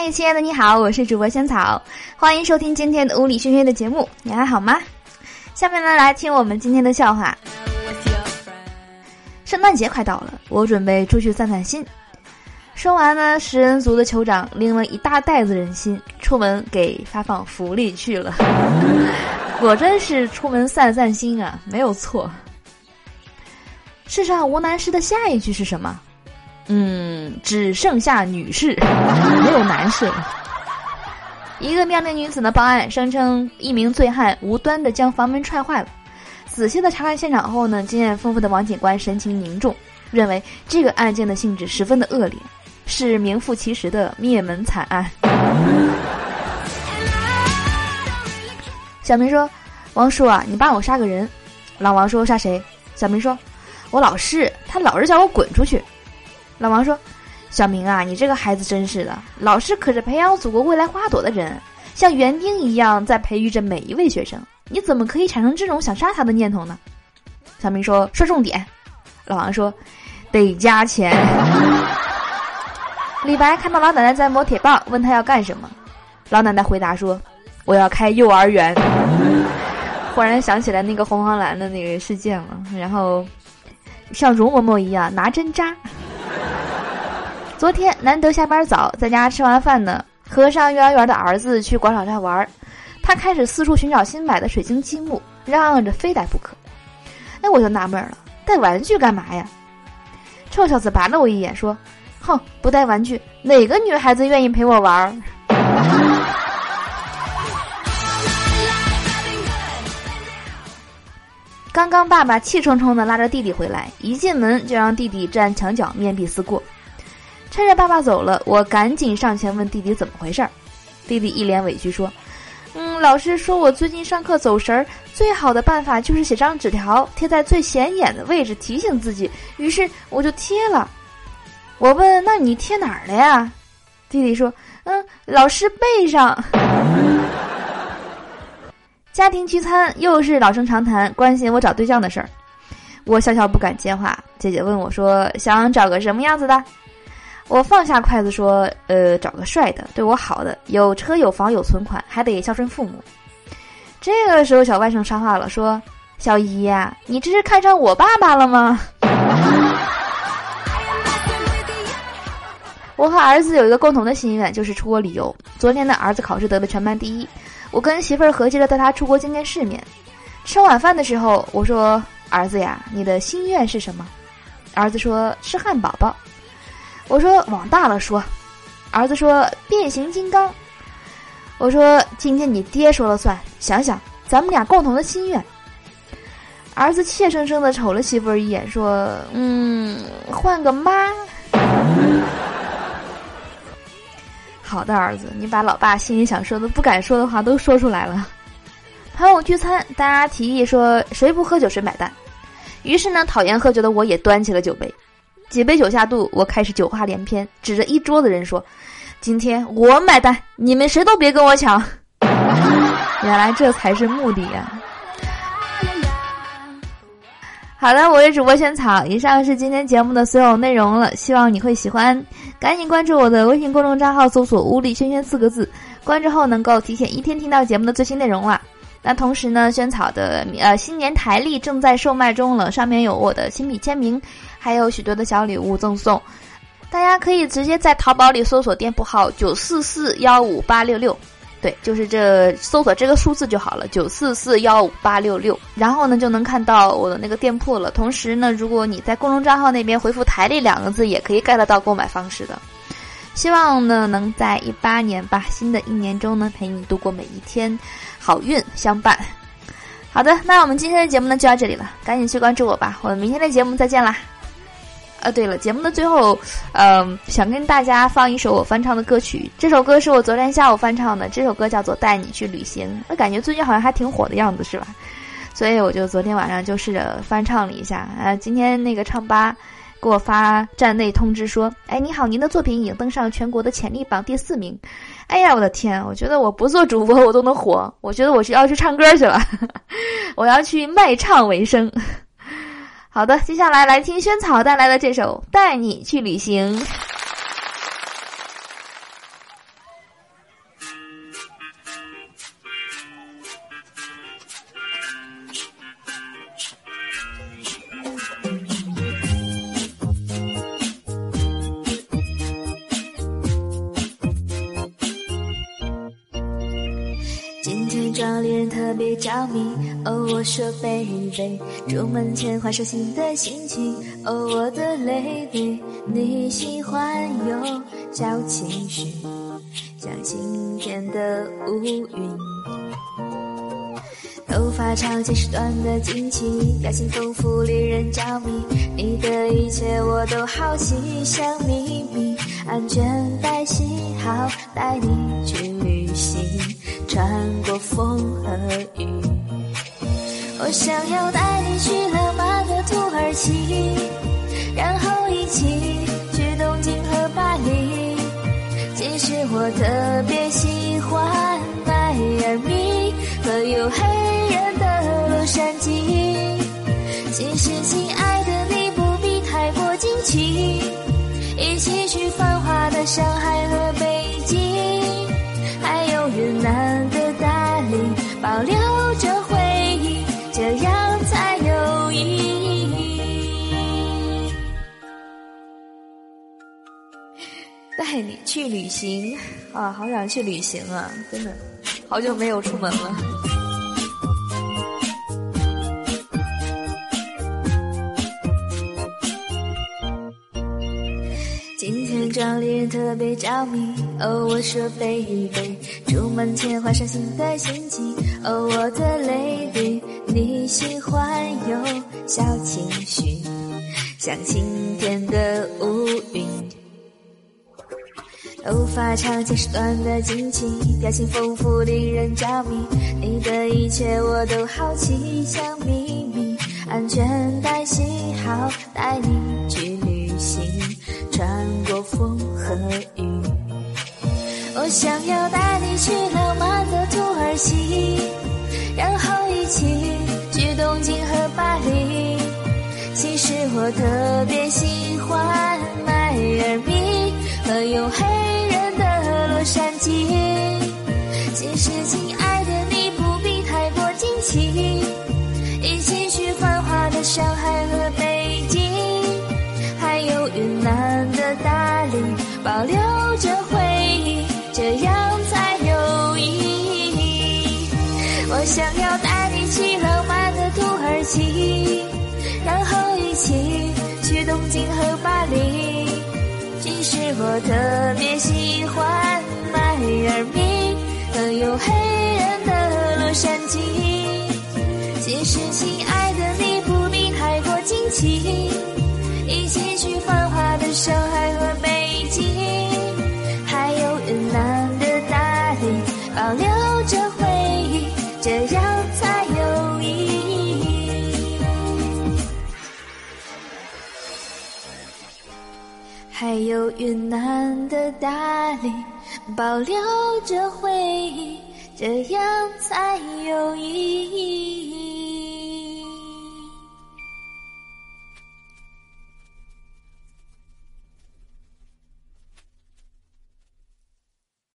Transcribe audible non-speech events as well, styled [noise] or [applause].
嗨，亲爱的，你好，我是主播萱草，欢迎收听今天的物理轩轩的节目。你还好吗？下面呢，来听我们今天的笑话。圣诞节快到了，我准备出去散散心。说完呢，食人族的酋长拎了一大袋子人心，出门给发放福利去了。[laughs] 果真是出门散散心啊，没有错。世上无难事的下一句是什么？嗯，只剩下女士，[laughs] 没有男士。一个妙龄女子呢报案，声称一名醉汉无端的将房门踹坏了。仔细的查看现场后呢，经验丰富的王警官神情凝重，认为这个案件的性质十分的恶劣，是名副其实的灭门惨案。小明说：“王叔啊，你帮我杀个人。”老王说：“杀谁？”小明说：“我老师，他老是叫我滚出去。”老王说：“小明啊，你这个孩子真是的，老师可是培养祖国未来花朵的人，像园丁一样在培育着每一位学生，你怎么可以产生这种想杀他的念头呢？”小明说：“说重点。”老王说：“得加钱。”李白看到老奶奶在磨铁棒，问他要干什么，老奶奶回答说：“我要开幼儿园。”忽然想起来那个红黄蓝的那个事件了，然后像容嬷嬷一样拿针扎。昨天难得下班早，在家吃完饭呢，和上幼儿园的儿子去广场上玩儿，他开始四处寻找新买的水晶积木，嚷嚷着非带不可。哎，我就纳闷了，带玩具干嘛呀？臭小子白了我一眼，说：“哼，不带玩具，哪个女孩子愿意陪我玩儿？”刚刚爸爸气冲冲的拉着弟弟回来，一进门就让弟弟站墙角面壁思过。趁着爸爸走了，我赶紧上前问弟弟怎么回事儿。弟弟一脸委屈说：“嗯，老师说我最近上课走神儿，最好的办法就是写张纸条贴在最显眼的位置提醒自己。于是我就贴了。我问：那你贴哪儿了呀？弟弟说：嗯，老师背上。家庭聚餐又是老生常谈，关心我找对象的事儿。我笑笑不敢接话。姐姐问我说：想找个什么样子的？我放下筷子说：“呃，找个帅的，对我好的，有车有房有存款，还得孝顺父母。”这个时候，小外甥插话了，说：“小姨呀，你这是看上我爸爸了吗？”我和儿子有一个共同的心愿，就是出国旅游。昨天呢，儿子考试得了全班第一，我跟媳妇儿合计着带他出国见见世面。吃晚饭的时候，我说：“儿子呀，你的心愿是什么？”儿子说：“吃汉堡包。”我说往大了说，儿子说变形金刚。我说今天你爹说了算，想想咱们俩共同的心愿。儿子怯生生的瞅了媳妇儿一眼，说：“嗯，换个妈。”好的，儿子，你把老爸心里想说的、不敢说的话都说出来了。朋友聚餐，大家提议说谁不喝酒谁买单。于是呢，讨厌喝酒的我也端起了酒杯。几杯酒下肚，我开始酒话连篇，指着一桌子人说：“今天我买单，你们谁都别跟我抢。” [laughs] 原来这才是目的呀！好了，我是主播萱草，以上是今天节目的所有内容了，希望你会喜欢。赶紧关注我的微信公众账号，搜索“屋里萱萱”四个字，关注后能够提前一天听到节目的最新内容了。那同时呢，萱草的呃新年台历正在售卖中了，上面有我的亲笔签名。还有许多的小礼物赠送，大家可以直接在淘宝里搜索店铺号九四四幺五八六六，对，就是这搜索这个数字就好了，九四四幺五八六六，然后呢就能看到我的那个店铺了。同时呢，如果你在公众账号那边回复“台历”两个字，也可以 get 到购买方式的。希望呢能在一八年吧，新的一年中呢陪你度过每一天，好运相伴。好的，那我们今天的节目呢就到这里了，赶紧去关注我吧，我们明天的节目再见啦。啊，对了，节目的最后，嗯，想跟大家放一首我翻唱的歌曲。这首歌是我昨天下午翻唱的，这首歌叫做《带你去旅行》。我感觉最近好像还挺火的样子，是吧？所以我就昨天晚上就试着翻唱了一下。啊，今天那个唱吧给我发站内通知说：“哎，你好，您的作品已经登上全国的潜力榜第四名。”哎呀，我的天！我觉得我不做主播我都能火，我觉得我是要去唱歌去了，[laughs] 我要去卖唱为生。[laughs] 好的，接下来来听萱草带来的这首《带你去旅行》。恋人特别着迷。哦，我说 baby，出门前换上新的心情。哦，我的 lady，你喜欢有小情绪，像晴天的乌云。头发长见识短的惊奇，表情丰富令人着迷。你的一切我都好奇，像秘密。安全带系好，带你去旅行，我想要带你去浪漫的土耳其，然后一起去东京和巴黎。其实我特别喜欢迈阿密和有黑人的洛杉矶。其实亲爱的，你不必太过惊奇，一起去繁华的上海和北去旅行啊，好想去旅行啊！真的，好久没有出门了。今天找恋人特别着迷，哦，我说 baby，出门前换上新的心情。哦，我的 lady，你喜欢有小情绪，像晴天的发长见识短的惊奇，表情丰富令人着迷。你的一切我都好奇，像秘密。安全带系好，带你去旅行，穿过风和雨。我想要带你去浪漫的土耳其，然后一起去东京和巴黎。其实我特别喜欢迈阿密和有黑洛杉矶。其实亲爱的，你不必太过惊奇，一起去繁华的上海和北京，还有云南的大理，保留着回忆，这样才有意义。我想要带你去浪漫的土耳其，然后一起去东京和巴黎。其实我特别喜欢迈阿密和有黑人的洛杉矶。其实亲爱的，你不必太过惊奇，一起去繁华的上海还有云南的大理，保留着回忆，这样才有意义。